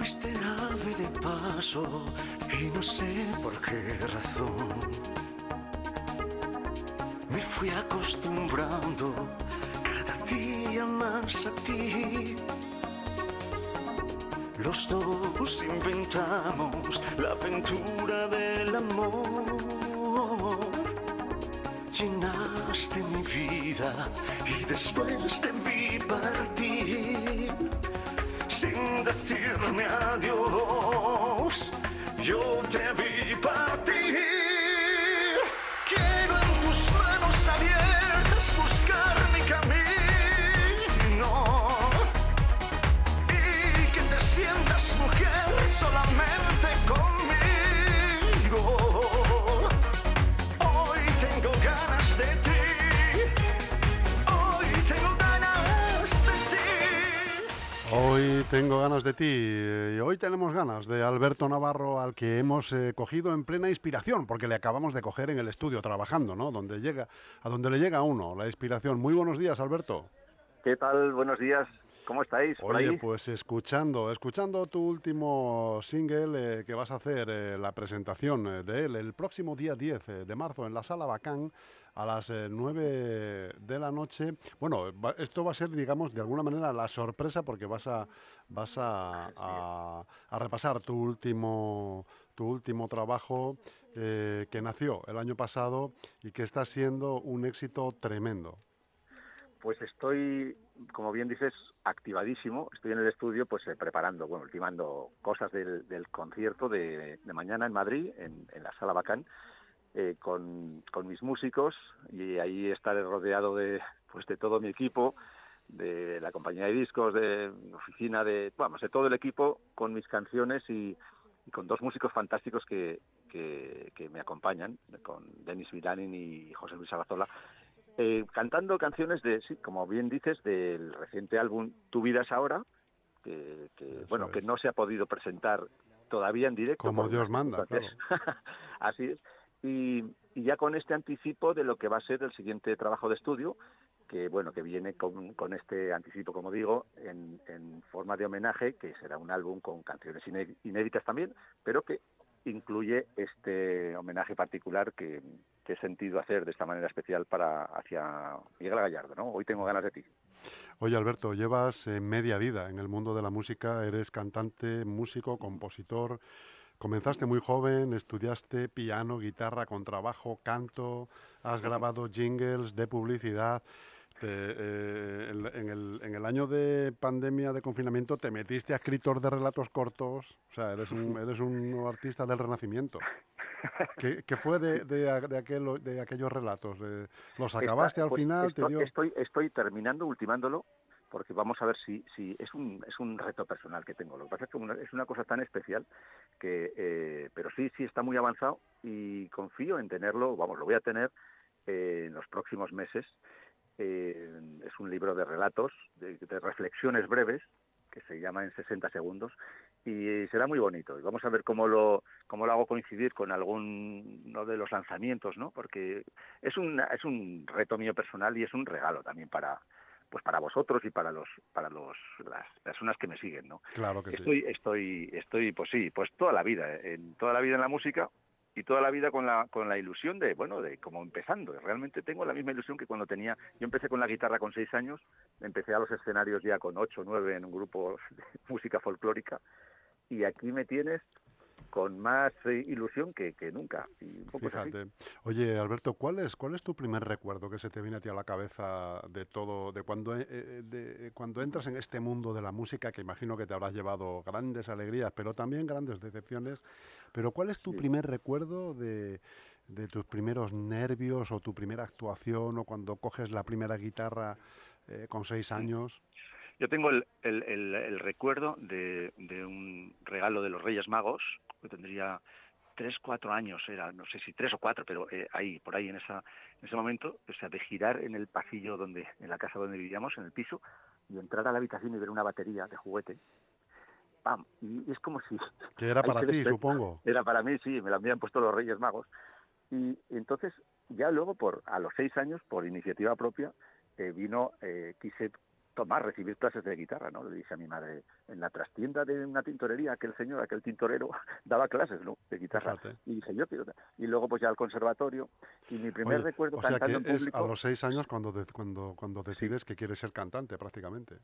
fuiste ave de paso y no sé por qué razón. Me fui acostumbrando cada día más a ti. Los dos inventamos la aventura del amor. Llenaste mi vida y después te vi partir sin decirme adiós. Yo te vi partir. Tengo ganas de ti eh, hoy tenemos ganas de Alberto Navarro al que hemos eh, cogido en plena inspiración porque le acabamos de coger en el estudio trabajando, ¿no? Donde llega, a donde le llega a uno la inspiración. Muy buenos días, Alberto. ¿Qué tal? Buenos días. ¿Cómo estáis? por Oye, ahí? pues escuchando, escuchando tu último single eh, que vas a hacer, eh, la presentación eh, de él el próximo día 10 eh, de marzo en la Sala Bacán a las eh, 9 de la noche. Bueno, esto va a ser, digamos, de alguna manera la sorpresa porque vas a vas a, a- a repasar tu último tu último trabajo eh, que nació el año pasado y que está siendo un éxito tremendo. Pues estoy, como bien dices, activadísimo. Estoy en el estudio, pues eh, preparando, bueno, ultimando cosas del, concierto de, mañana en Madrid, en, la Sala Bacán, eh, con, mis músicos y ahí estaré rodeado de, pues, de todo mi equipo, de la compañía de discos, de oficina, de, vamos, de todo el equipo con mis canciones y, con dos músicos fantásticos que, me acompañan, con Denis Vilanin y José Luis Arazola, eh, cantando canciones de, sí, como bien dices, del reciente álbum Tu vida es ahora, que, bueno, que no se ha podido presentar todavía en directo. Como Dios manda. Así es. Y, y ya con este anticipo de lo que va a ser el siguiente trabajo de estudio, que bueno, que viene con, con este anticipo, como digo, en, en forma de homenaje, que será un álbum con canciones iné- inéditas también, pero que incluye este homenaje particular que, que he sentido hacer de esta manera especial para hacia Miguel Gallardo, ¿no? Hoy tengo ganas de ti. Oye, Alberto, llevas eh, media vida en el mundo de la música, eres cantante, músico, compositor. Comenzaste muy joven, estudiaste piano, guitarra, contrabajo, canto, has grabado jingles de publicidad. Te, eh, en, en el, en el año de pandemia, de confinamiento, te metiste a escritor de relatos cortos. O sea, eres un, eres un artista del renacimiento. ¿Qué, qué fue de, de, a- de aquel- de aquellos relatos? ¿Los acabaste Esta- al pues final? esto- ¿Te dio... estoy, estoy terminando, ultimándolo, porque vamos a ver si, si es, un, es un reto personal que tengo. Lo que pasa es que una- es una cosa tan especial que, eh, pero sí, sí está muy avanzado y confío en tenerlo, vamos, lo voy a tener eh, en los próximos meses. Eh, es un libro de relatos, de, de reflexiones breves, que se llama En 60 segundos, y será muy bonito. Y vamos a ver cómo lo, cómo lo hago coincidir con alguno de los lanzamientos, ¿no? Porque es un, es un reto mío personal y es un regalo también para pues para vosotros y para los para los las personas que me siguen, ¿no? Claro que sí. Estoy estoy estoy pues sí, pues toda la vida, en toda la vida en la música y toda la vida con la con la ilusión de, bueno, de como empezando. Realmente tengo la misma ilusión que cuando tenía yo empecé con la guitarra con seis años, empecé a los escenarios ya con ocho, nueve en un grupo de música folclórica y aquí me tienes con más eh, ilusión que, que nunca. Y un poco es así. Fíjate. Oye, Alberto, ¿cuál es, ¿cuál es tu primer recuerdo que se te viene a ti a la cabeza de todo, de cuando, eh, eh, de cuando entras en este mundo de la música, que imagino que te habrás llevado grandes alegrías, pero también grandes decepciones? Pero ¿cuál es tu Sí. primer recuerdo de, de tus primeros nervios o tu primera actuación o cuando coges la primera guitarra eh, con seis años? Yo tengo el, el- el- el recuerdo de, de un regalo de los Reyes Magos, que tendría tres, cuatro años, era, no sé si tres o cuatro, pero eh, ahí, por ahí en, esa, en ese momento, o sea, de girar en el pasillo donde, en la casa donde vivíamos, en el piso, y entrar a la habitación y ver una batería de juguete. ¡Pam! Y es como si... Que era para ti, supongo. Era para mí, sí, me lo habían puesto los Reyes Magos. Y entonces, ya luego, por a los seis años, por iniciativa propia, eh, vino, eh, quise tomar, recibir clases de guitarra, ¿no? Le dije a mi madre, en la trastienda de una tintorería, aquel señor, aquel tintorero, daba clases, ¿no? De guitarra. Fíjate. Y dije, yo quiero... Y luego pues ya al conservatorio, y mi primer Oye, recuerdo o sea cantando que en es público... a los seis años cuando, de- cuando, cuando decides que quieres ser cantante, prácticamente.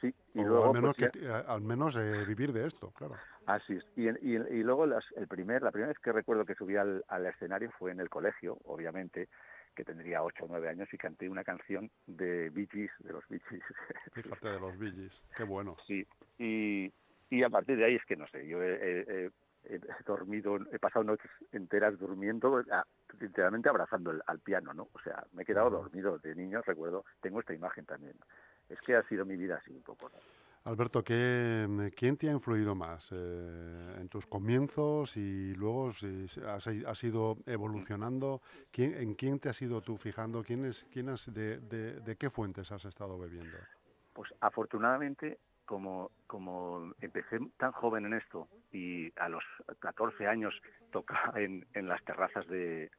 Sí, y o luego... al menos, pues, que, ya- eh, al menos eh, vivir de esto, claro. Así es. Y, y, y luego las- el primer, la primera vez que recuerdo que subí al, al escenario fue en el colegio, obviamente, que tendría ocho o nueve años y canté una canción de Bee Gees, de los Bee Gees. Fíjate de los Billys, qué bueno. Sí, y, y a partir de ahí es que no sé, yo he, he- he- he dormido, he pasado noches enteras durmiendo, literalmente abrazando el- al piano, ¿no? O sea, me he quedado dormido de niño, recuerdo, tengo esta imagen también. Es que ha sido mi vida así un poco. ¿no? Alberto, ¿qué, ¿quién te ha influido más eh, en tus comienzos y luego si has, ido evolucionando? ¿Quién, ¿En quién te has ido tú fijando? ¿Quién es, quién de, qué fuentes has estado bebiendo? Pues afortunadamente, como, empecé tan joven en esto y a los 14 años tocaba en, las terrazas de,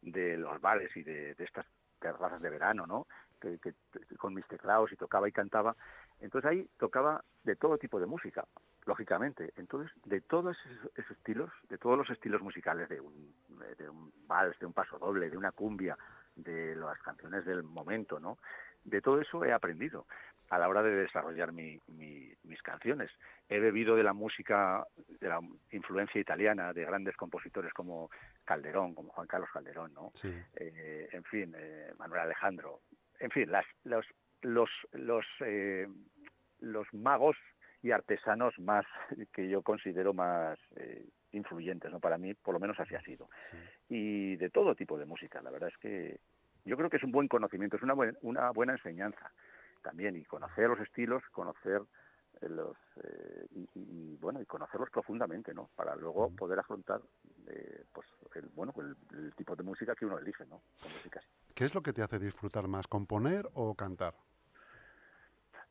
los bares y de estas terrazas de verano, ¿no? Que, que- con mis teclados y tocaba y cantaba. Entonces ahí tocaba de todo tipo de música, lógicamente. Entonces, de todos esos, esos estilos, de todos los estilos musicales, de un, de un vals, de un paso doble, de una cumbia, de las canciones del momento, ¿no? De todo eso he aprendido a la hora de desarrollar mi- mi- mis canciones. He bebido de la música, de la influencia italiana, de grandes compositores como Calderón, como Juan Carlos Calderón, ¿no? Sí. Eh, en fin, eh, Manuel Alejandro, en fin, las, los, los, los, eh, los magos y artesanos más que yo considero más eh, influyentes, ¿no? Para mí, por lo menos así ha sido. sí. Y de todo tipo de música, la verdad es que yo creo que es un buen conocimiento, es una, buen- una buena enseñanza también, y conocer los estilos, conocer eh, los eh, y, y, bueno y conocerlos profundamente no para luego poder afrontar eh, pues el bueno el, el tipo de música que uno elige no con músicas ¿Qué es lo que te hace disfrutar más, componer o cantar?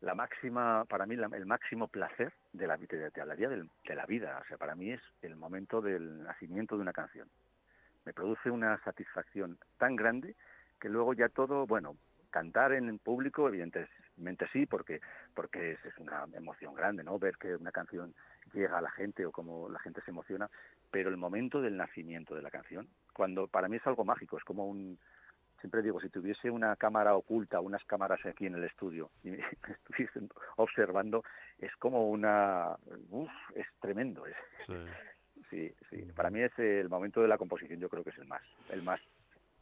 la máxima para mí el máximo placer de la te de la vida. O sea para mí es el momento del nacimiento de una canción. Me produce una satisfacción tan grande que luego ya todo bueno cantar en público evidentemente sí porque porque es una emoción grande no ver que una canción llega a la gente o cómo la gente se emociona. Pero el momento del nacimiento de la canción cuando para mí es algo mágico es como un siempre digo si tuviese una cámara oculta unas cámaras aquí en el estudio y me estuviesen observando es como una uf, es tremendo es, Sí. sí sí para mí es el momento de la composición yo creo que es el más el más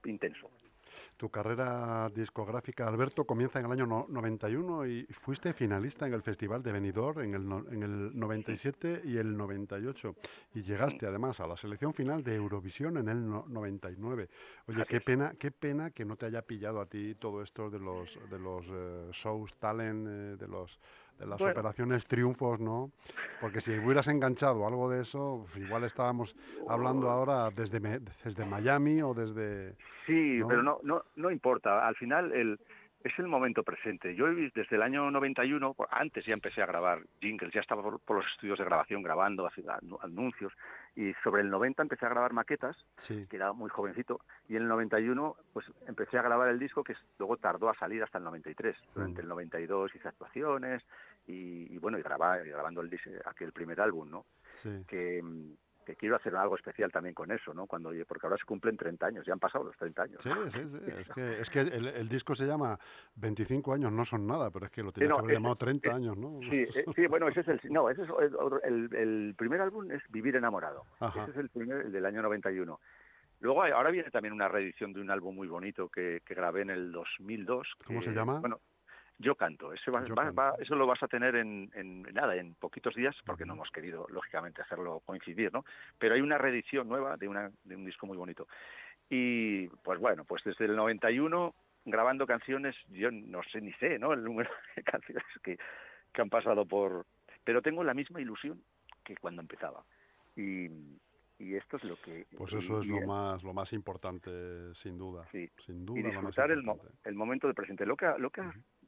intenso Tu carrera discográfica, Alberto, comienza en el año no- 91 y fuiste finalista en el Festival de Benidorm en el, no- en el 97 y el 98. Y llegaste además a la selección final de Eurovisión en el no- 99. Oye, Así qué es. pena, qué pena que no te haya pillado a ti todo esto de los, de los eh, shows talent, eh, de los de las Bueno. operaciones triunfos, ¿no? Porque si hubieras enganchado algo de eso, igual estábamos hablando ahora desde, desde Miami o desde... Sí, ¿no? pero no, no, no importa. Al final el, es el momento presente. Yo desde el año 91, por- antes ya empecé a grabar jingles, ya estaba por, por los estudios de grabación grabando anuncios, y sobre el 90 empecé a grabar maquetas, Sí. que era muy jovencito, y en el 91 pues empecé a grabar el disco que luego tardó a salir hasta el 93. Durante Mm. el 92 hice actuaciones y, y bueno, y, graba- y grabando el, aquel primer álbum, ¿no? Sí. que, mm, que quiero hacer algo especial también con eso, ¿no? Cuando porque ahora se cumplen 30 años, ya han pasado los 30 años. Sí, sí, sí. Es que, es que el, el disco se llama 25 años no son nada, pero es que lo tenía no, que haber es- llamado 30 es- años, ¿no? Sí, eh, sí, bueno, ese es el no, ese es el, el- el primer álbum es Vivir enamorado. Ajá. Ese es el primer el del año 91. Luego ahora viene también una reedición de un álbum muy bonito que, que grabé en el 2002. ¿Cómo que, se llama? Bueno, yo canto. Ese va- Yo va- canto. va- eso lo vas a tener en, en nada, en poquitos días, porque no hemos querido, lógicamente, hacerlo coincidir, ¿no? Pero hay una reedición nueva de, una, de un disco muy bonito. Y, pues bueno, pues desde el 91, grabando canciones, yo no sé ni sé, ¿no? El número de canciones que, que han pasado por... Pero tengo la misma ilusión que cuando empezaba. Y, y esto es lo que... Pues eso es lo más, lo más importante, sin duda. Sí. Sin duda y lo más disfrutar el, mo- el momento del presente. Lo que, lo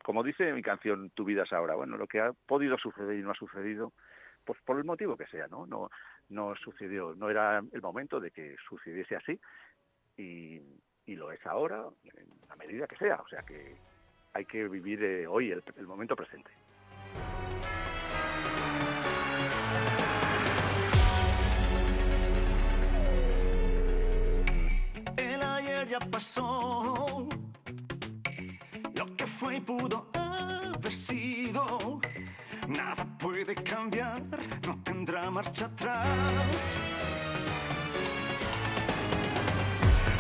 como dice mi canción Tu vida es ahora, bueno, lo que ha podido suceder y no ha sucedido, pues por el motivo que sea, ¿no? No, no sucedió, no era el momento de que sucediese así y, y lo es ahora en la medida que sea, o sea que, hay que vivir eh, hoy, el, momento presente. Y pudo haber sido. Nada puede cambiar, no tendrá marcha atrás.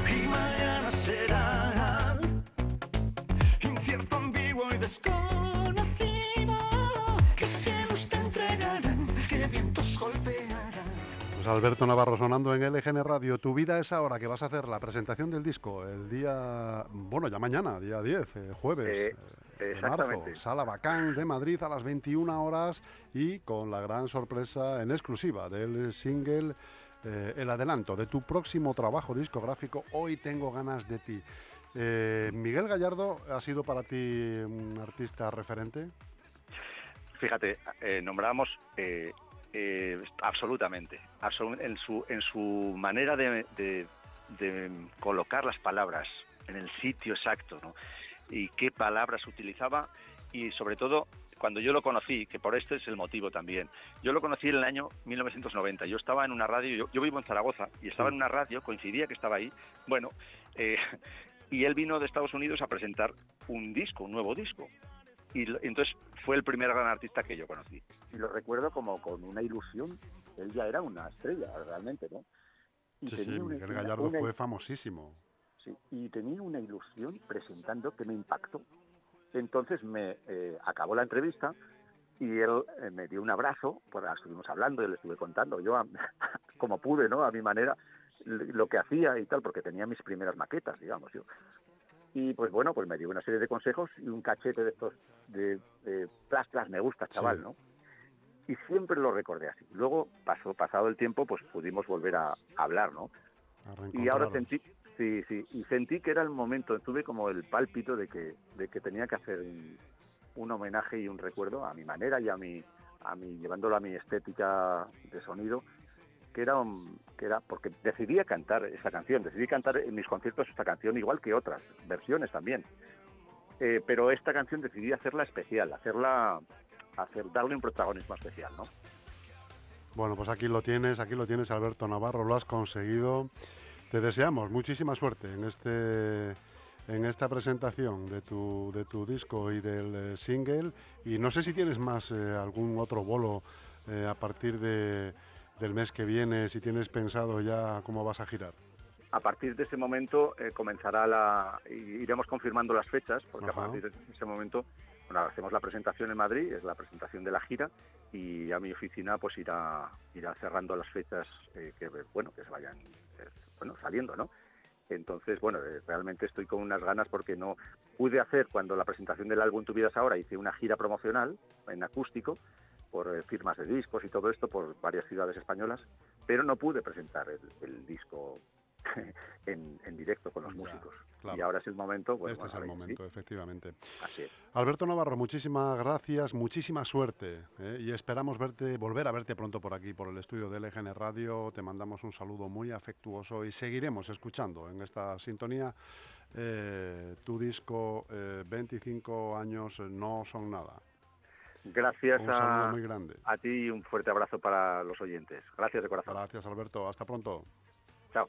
Y mañana será incierto, ambiguo y desconocido. ¿Qué cielos te entregarán? ¿Qué vientos golpearán? Pues Alberto Navarro sonando en LGN Radio. Tu vida es ahora que vas a hacer la presentación del disco el día, bueno, ya mañana, día 10, eh, jueves. Eh, de exactamente. marzo, Sala Bacán de Madrid a las 21 horas y con la gran sorpresa en exclusiva del single eh, El adelanto de tu próximo trabajo discográfico Hoy tengo ganas de ti. Miguel Gallardo ha sido para ti un artista referente. Fíjate, nombramos eh, absolutamente, absolu- en, su, en su manera de, de- de colocar las palabras en el sitio exacto, ¿no? Y qué palabras utilizaba y sobre todo cuando yo lo conocí, que por este es el motivo también, yo lo conocí en el año 1990, yo estaba en una radio, yo, yo vivo en Zaragoza y estaba en una radio, coincidía que estaba ahí, bueno, eh, y él vino de Estados Unidos a presentar un disco, un nuevo disco, y entonces fue el primer gran artista que yo conocí. Y lo recuerdo como con una ilusión. Él ya era una estrella, realmente, ¿no? Y Sí, sí, tenía una- Miguel una- Gallardo una- fue famosísimo. sí, y tenía una ilusión presentando que me impactó. Entonces me eh, acabó la entrevista y él eh, me dio un abrazo, pues estuvimos hablando y le estuve contando yo a- como pude, ¿no? A mi manera lo que hacía y tal, porque tenía mis primeras maquetas, digamos yo. Y pues bueno, pues me dio una serie de consejos y un cachete de estos de, de plas, plas, me gusta, chaval, Sí. ¿no? Y siempre lo recordé así. Luego, pasó, pasado el tiempo, pues pudimos volver a hablar, ¿no? a Y ahora sentí, sí, sí, y sentí que era el momento, tuve como el pálpito de que, de que tenía que hacer un, un homenaje y un recuerdo a mi manera y a mi, a mi, llevándolo a mi estética de sonido, que era, un- que era, porque decidí cantar esta canción, decidí cantar en mis conciertos esta canción igual que otras versiones también. Eh, pero esta canción decidí hacerla especial, hacerla, hacer, darle un protagonismo especial, ¿no? Bueno, pues aquí lo tienes, aquí lo tienes, Alberto Navarro, lo has conseguido. Te deseamos muchísima suerte en este en esta presentación de tu, de tu disco y del eh, single. Y no sé si tienes más eh, algún otro bolo a partir de, del mes que viene, si tienes pensado ya cómo vas a girar. a partir de ese momento eh, comenzará la iremos confirmando las fechas porque Ajá. a partir de ese momento bueno, hacemos la presentación en Madrid es la presentación de la gira y a mi oficina pues irá irá cerrando las fechas eh, que bueno que se vayan eh, bueno saliendo no entonces bueno realmente estoy con unas ganas porque no pude hacer cuando la presentación del álbum Tu vida es ahora hice una gira promocional en acústico por eh, firmas de discos y todo esto por varias ciudades españolas pero no pude presentar el, el disco en, en directo con los Ya, músicos. claro. Y ahora es el momento. Pues, este bueno, es el momento, sí, efectivamente. así es. Alberto Navarro, muchísimas gracias, muchísima suerte ¿eh? y esperamos verte, volver a verte pronto por aquí, por el estudio de LGN Radio. Te mandamos un saludo muy afectuoso y seguiremos escuchando en esta sintonía eh, tu disco eh, 25 años no son nada. Gracias Un saludo a, muy grande. a ti y un fuerte abrazo para los oyentes. Gracias de corazón. Gracias Alberto, hasta pronto. Chao.